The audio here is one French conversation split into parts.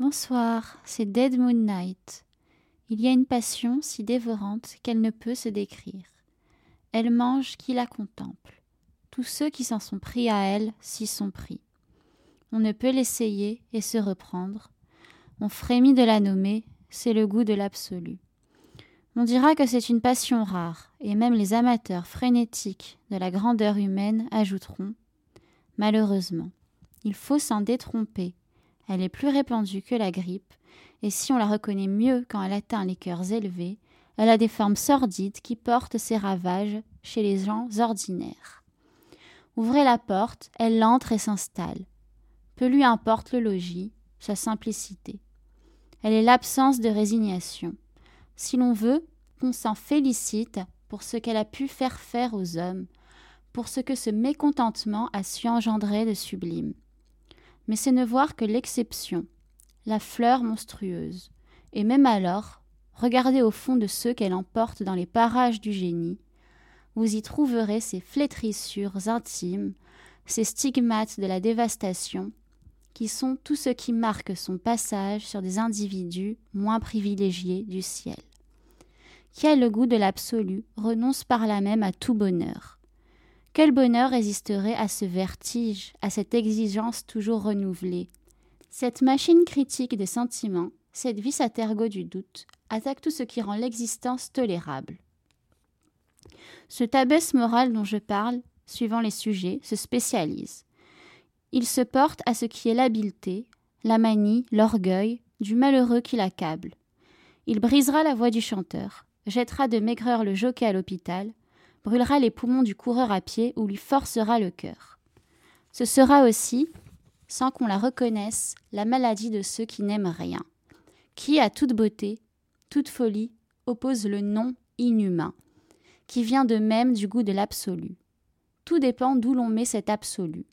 Bonsoir, c'est Dead Moon Night. Il y a une passion si dévorante qu'elle ne peut se décrire. Elle mange qui la contemple. Tous ceux qui s'en sont pris à elle s'y sont pris. On ne peut l'essayer et se reprendre. On frémit de la nommer, c'est le goût de l'absolu. On dira que c'est une passion rare, et même les amateurs frénétiques de la grandeur humaine ajouteront Malheureusement, il faut s'en détromper. Elle est plus répandue que la grippe, et si on la reconnaît mieux quand elle atteint les cœurs élevés, elle a des formes sordides qui portent ses ravages chez les gens ordinaires. Ouvrez la porte, elle entre et s'installe. Peu lui importe le logis, sa simplicité. Elle est l'absence de résignation si l'on veut, qu'on s'en félicite pour ce qu'elle a pu faire faire aux hommes, pour ce que ce mécontentement a su engendrer de sublime. Mais c'est ne voir que l'exception, la fleur monstrueuse, et même alors, regardez au fond de ceux qu'elle emporte dans les parages du génie, vous y trouverez ces flétrissures intimes, ces stigmates de la dévastation, qui sont tout ce qui marque son passage sur des individus moins privilégiés du ciel. Qui a le goût de l'absolu renonce par là même à tout bonheur. Quel bonheur résisterait à ce vertige, à cette exigence toujours renouvelée Cette machine critique des sentiments, cette vis à tergo du doute, attaque tout ce qui rend l'existence tolérable. Ce tabès moral dont je parle, suivant les sujets, se spécialise. Il se porte à ce qui est l'habileté, la manie, l'orgueil du malheureux qui l'accable. Il brisera la voix du chanteur, jettera de maigreur le jockey à l'hôpital, brûlera les poumons du coureur à pied ou lui forcera le cœur. Ce sera aussi, sans qu'on la reconnaisse, la maladie de ceux qui n'aiment rien, qui, à toute beauté, toute folie, oppose le non inhumain, qui vient de même du goût de l'absolu. Tout dépend d'où l'on met cet absolu.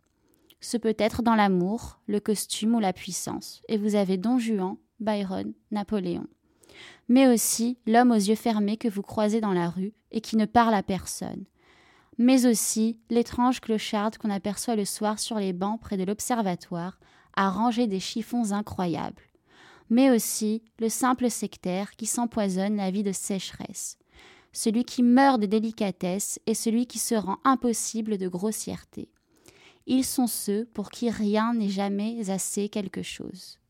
Ce peut être dans l'amour, le costume ou la puissance. Et vous avez Don Juan, Byron, Napoléon. Mais aussi l'homme aux yeux fermés que vous croisez dans la rue et qui ne parle à personne. Mais aussi l'étrange clocharde qu'on aperçoit le soir sur les bancs près de l'observatoire, à ranger des chiffons incroyables. Mais aussi le simple sectaire qui s'empoisonne la vie de sécheresse. Celui qui meurt de délicatesse et celui qui se rend impossible de grossièreté. Ils sont ceux pour qui rien n'est jamais assez quelque chose.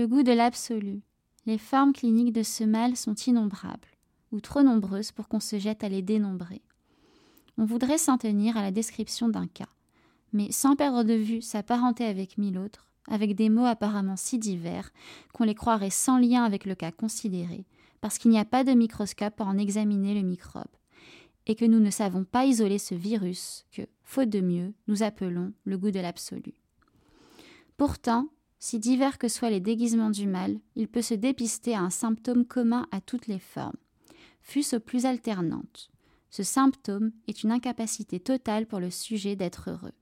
Le goût de l'absolu. Les formes cliniques de ce mal sont innombrables, ou trop nombreuses pour qu'on se jette à les dénombrer. On voudrait s'en tenir à la description d'un cas, mais sans perdre de vue sa parenté avec mille autres, avec des mots apparemment si divers qu'on les croirait sans lien avec le cas considéré, parce qu'il n'y a pas de microscope pour en examiner le microbe, et que nous ne savons pas isoler ce virus que, faute de mieux, nous appelons le goût de l'absolu. Pourtant, si divers que soient les déguisements du mal, il peut se dépister à un symptôme commun à toutes les formes, fût-ce plus alternantes. Ce symptôme est une incapacité totale pour le sujet d'être heureux.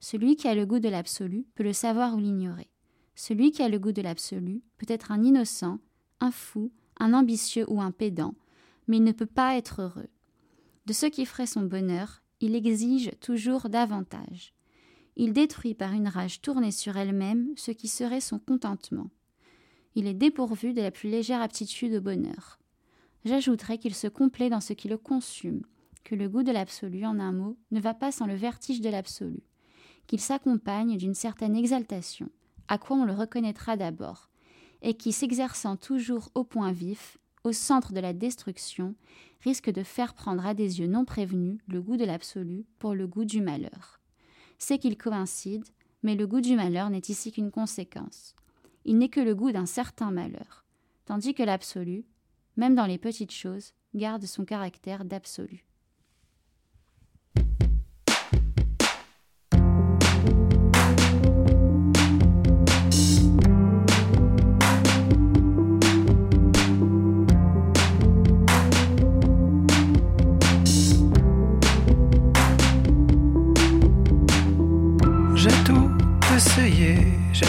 Celui qui a le goût de l'absolu peut le savoir ou l'ignorer. Celui qui a le goût de l'absolu peut être un innocent, un fou, un ambitieux ou un pédant, mais il ne peut pas être heureux. De ce qui ferait son bonheur, il exige toujours davantage. Il détruit par une rage tournée sur elle-même ce qui serait son contentement. Il est dépourvu de la plus légère aptitude au bonheur. J'ajouterais qu'il se complaît dans ce qui le consume, que le goût de l'absolu, en un mot, ne va pas sans le vertige de l'absolu, qu'il s'accompagne d'une certaine exaltation, à quoi on le reconnaîtra d'abord, et qui, s'exerçant toujours au point vif, au centre de la destruction, risque de faire prendre à des yeux non prévenus le goût de l'absolu pour le goût du malheur. C'est qu'il coïncide, mais le goût du malheur n'est ici qu'une conséquence. Il n'est que le goût d'un certain malheur, tandis que l'absolu, même dans les petites choses, garde son caractère d'absolu.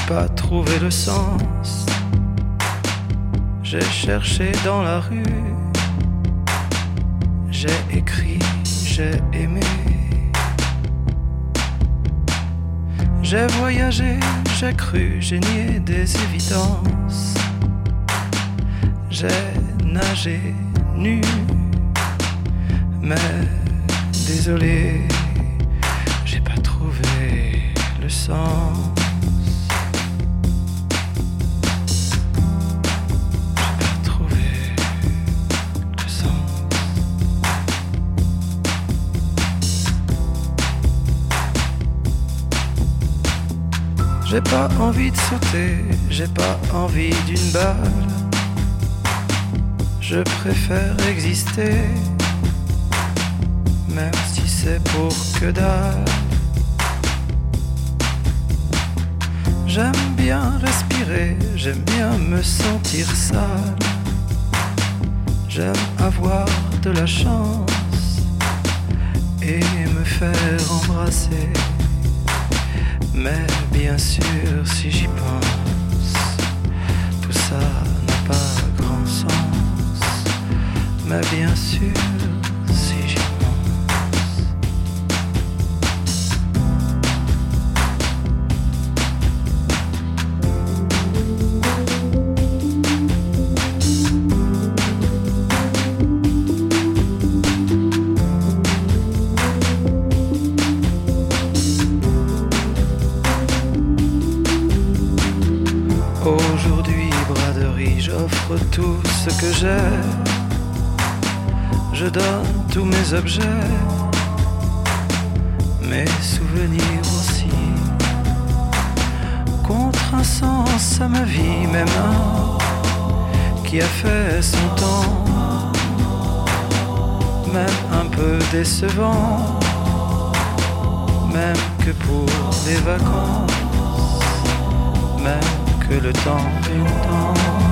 Pas trouvé le sens. J'ai cherché dans la rue, j'ai écrit, j'ai aimé. J'ai voyagé, j'ai cru, j'ai nié des évidences. J'ai nagé nu, mais désolé, j'ai pas trouvé le sens. J'ai pas envie de sauter, j'ai pas envie d'une balle. Je préfère exister, même si c'est pour que dalle. J'aime bien respirer, j'aime bien me sentir sale. J'aime avoir de la chance et me faire embrasser. Mais bien sûr, si j'y pense, tout ça n'a pas grand sens. Mais bien sûr, objets, mes souvenirs aussi. Contre un sens à ma vie, même un qui a fait son temps, même un peu décevant, même que pour les vacances même que le temps d'une danse,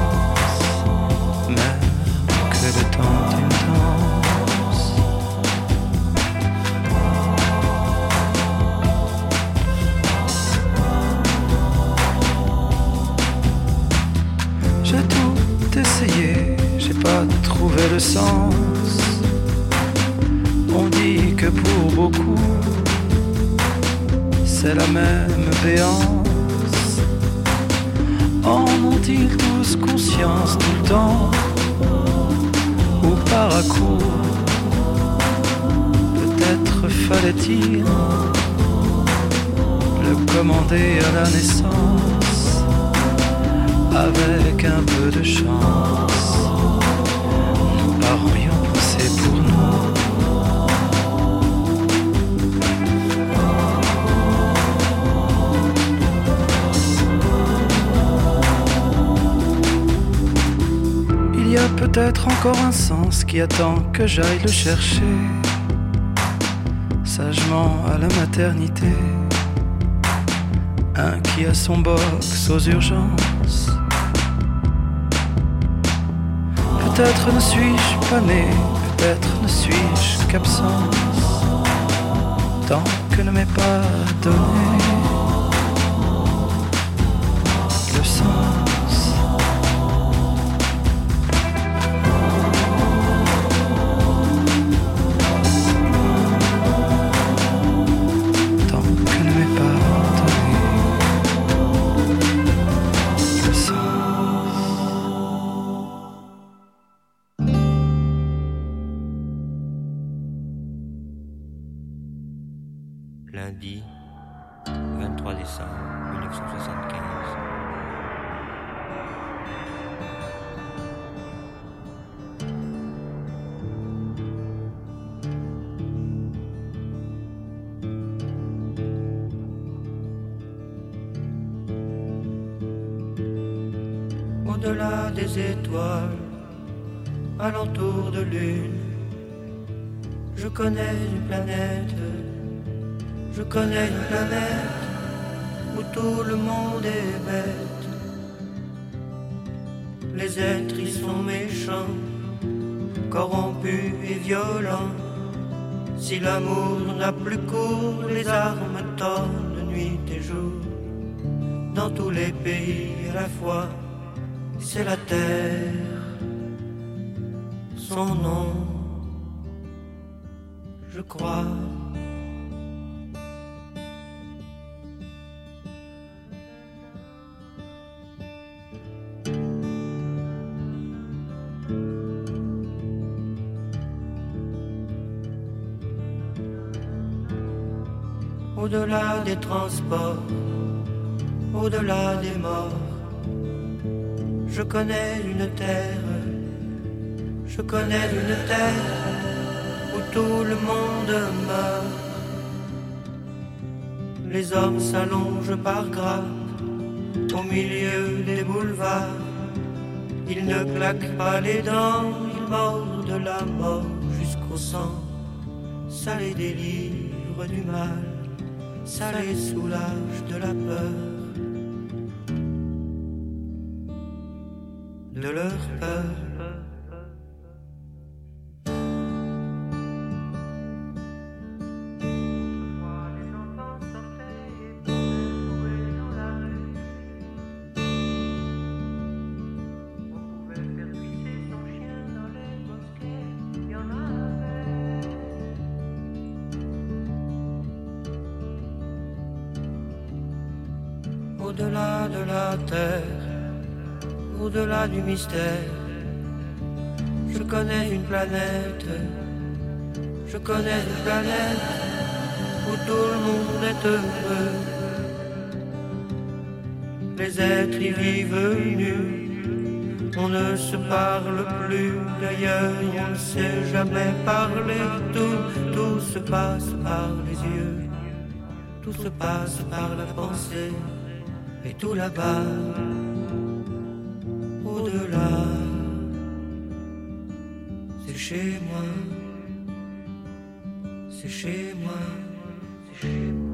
sens. On dit que pour beaucoup, c'est la même béance. En ont-ils tous conscience tout le temps Ou par à Peut-être fallait-il le commander à la naissance avec un peu de chance, encore un sens qui attend que j'aille le chercher sagement à la maternité. Un qui a son box aux urgences. Peut-être ne suis-je pas né, peut-être ne suis-je qu'absence. Tant que ne m'est pas donné je connais une planète où tout le monde est bête. Les êtres y sont méchants, corrompus et violents. Si l'amour n'a plus cours, les armes tordent nuit et jour. Dans tous les pays la fois, c'est la terre. Son nom, je crois. Au-delà des transports, au-delà des morts. Je connais une terre, je connais une terre où tout le monde meurt. Les hommes s'allongent par grappes au milieu des boulevards. Ils ne claquent pas les dents, ils mordent la mort jusqu'au sang. Ça les délivre du mal ça les soulage de la peur, de leur peur. Je connais une planète, je connais une planète où tout le monde est heureux. Les êtres y vivent nus, on ne se parle plus d'ailleurs, on ne sait jamais parler, tout, tout se passe par les yeux, tout se passe par la pensée. Et tout là-bas, c'est chez moi, c'est chez moi, c'est chez moi.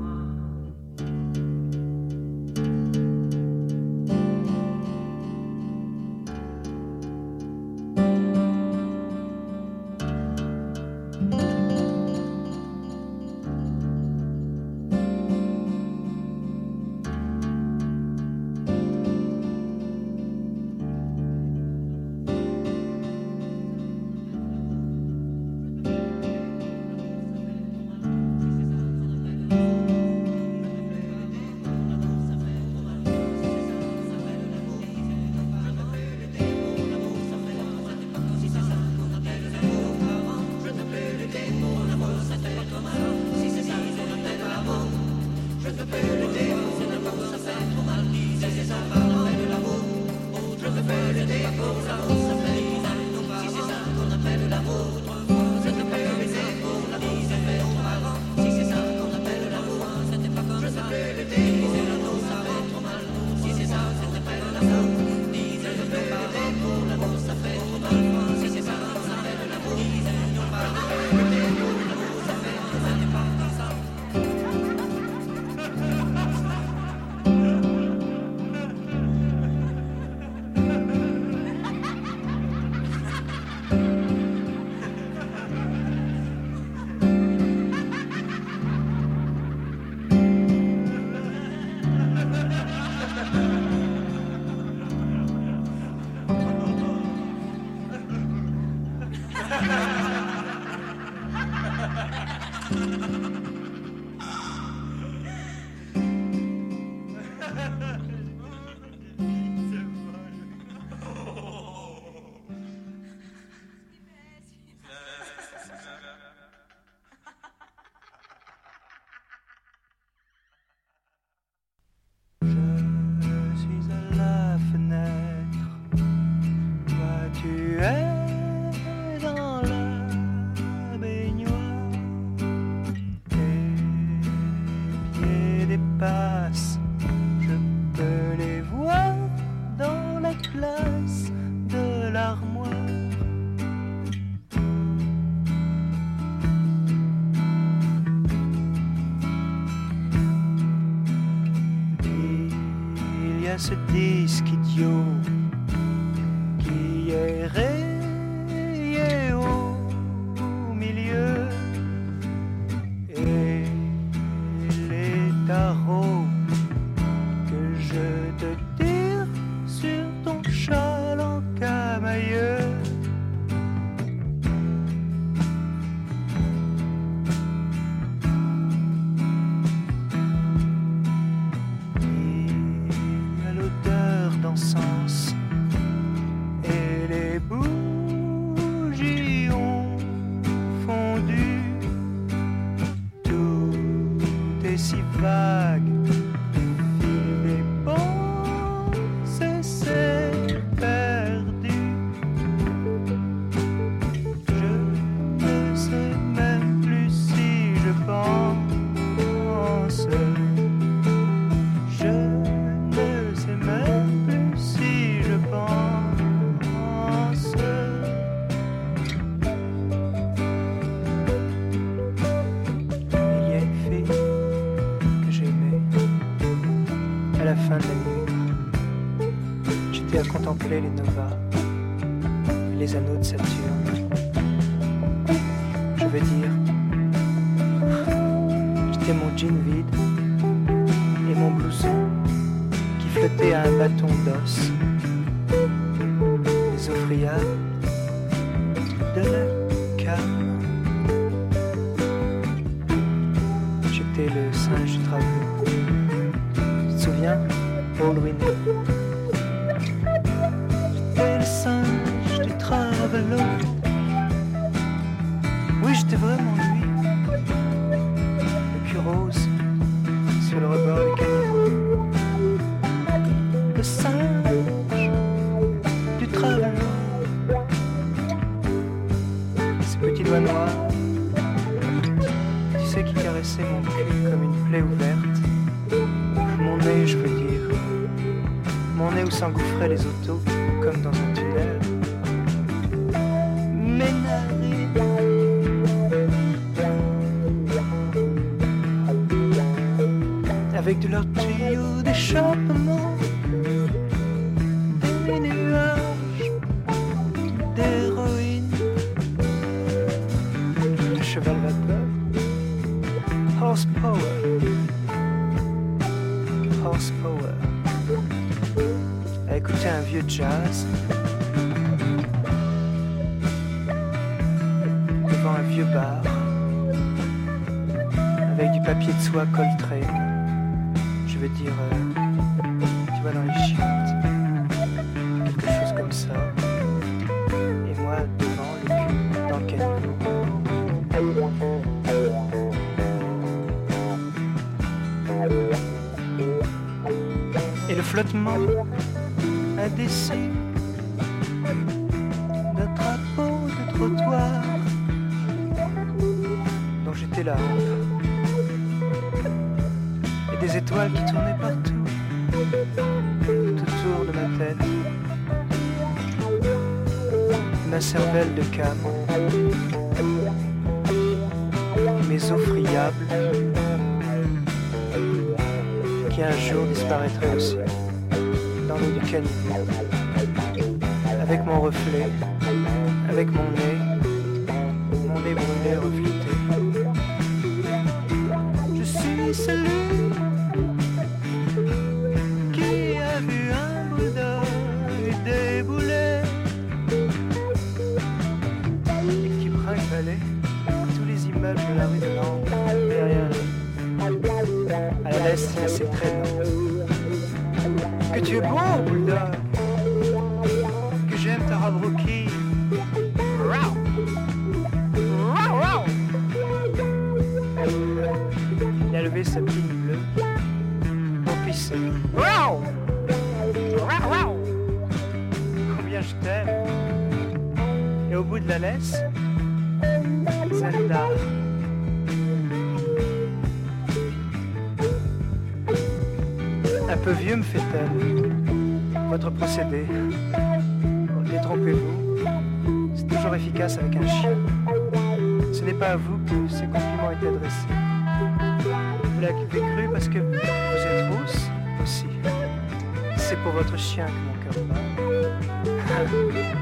Caressait mon cul comme une plaie ouverte. Mon nez, je veux dire. Mon nez où s'engouffraient les autos comme dans un tunnel. Mes narines. avec de leurs tuyaux d'échappement, écouter un vieux jazz devant un vieux bar avec du papier de soie coltré. Je veux dire, euh, tu vois, dans les chiottes, quelque chose comme ça. Et moi, devant, le cul dans le caniveau. Et le flottement dessus d'un de trottoir. Dont j'étais la hampe et des étoiles qui tournaient partout, tout autour de ma tête. Ma cervelle de cam, avec mon reflet, avec mon nez, mon nez brûlé reflété. Je suis celui Un peu vieux, me fait-elle. Votre procédé. Oh, Détrompez-vous. C'est toujours efficace avec un chien. Ce n'est pas à vous que ces compliments étaient adressés. Vous l'avez cru parce que vous êtes rousse aussi. c'est pour votre chien que mon cœur bat.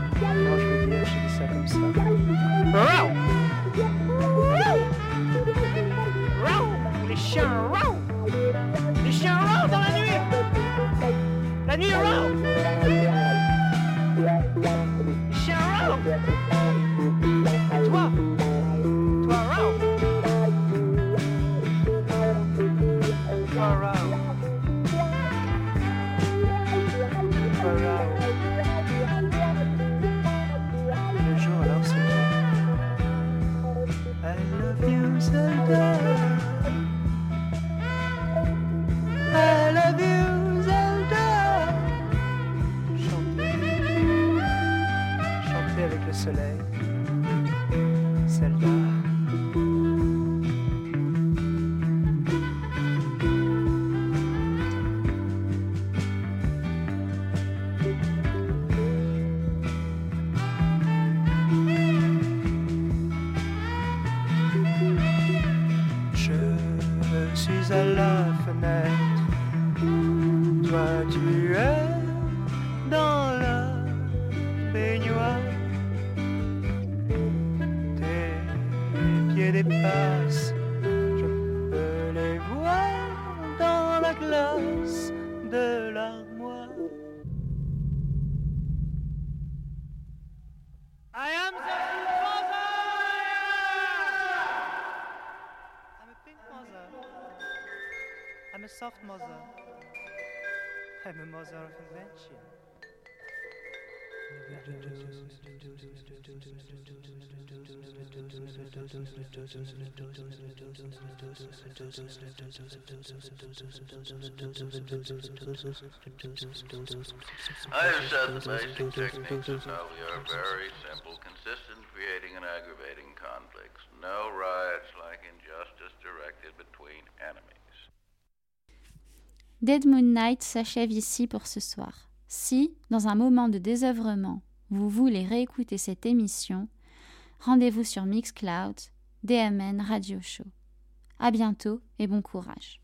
said the basic techniques of failure are very simple, consistent, creating and aggravating conflicts. No riots like injustice directed between enemies. Dead Moon Night s'achève ici pour ce soir. Si, dans un moment de désœuvrement, vous voulez réécouter cette émission, rendez-vous sur Mixcloud, DMN Radio Show. À bientôt et bon courage.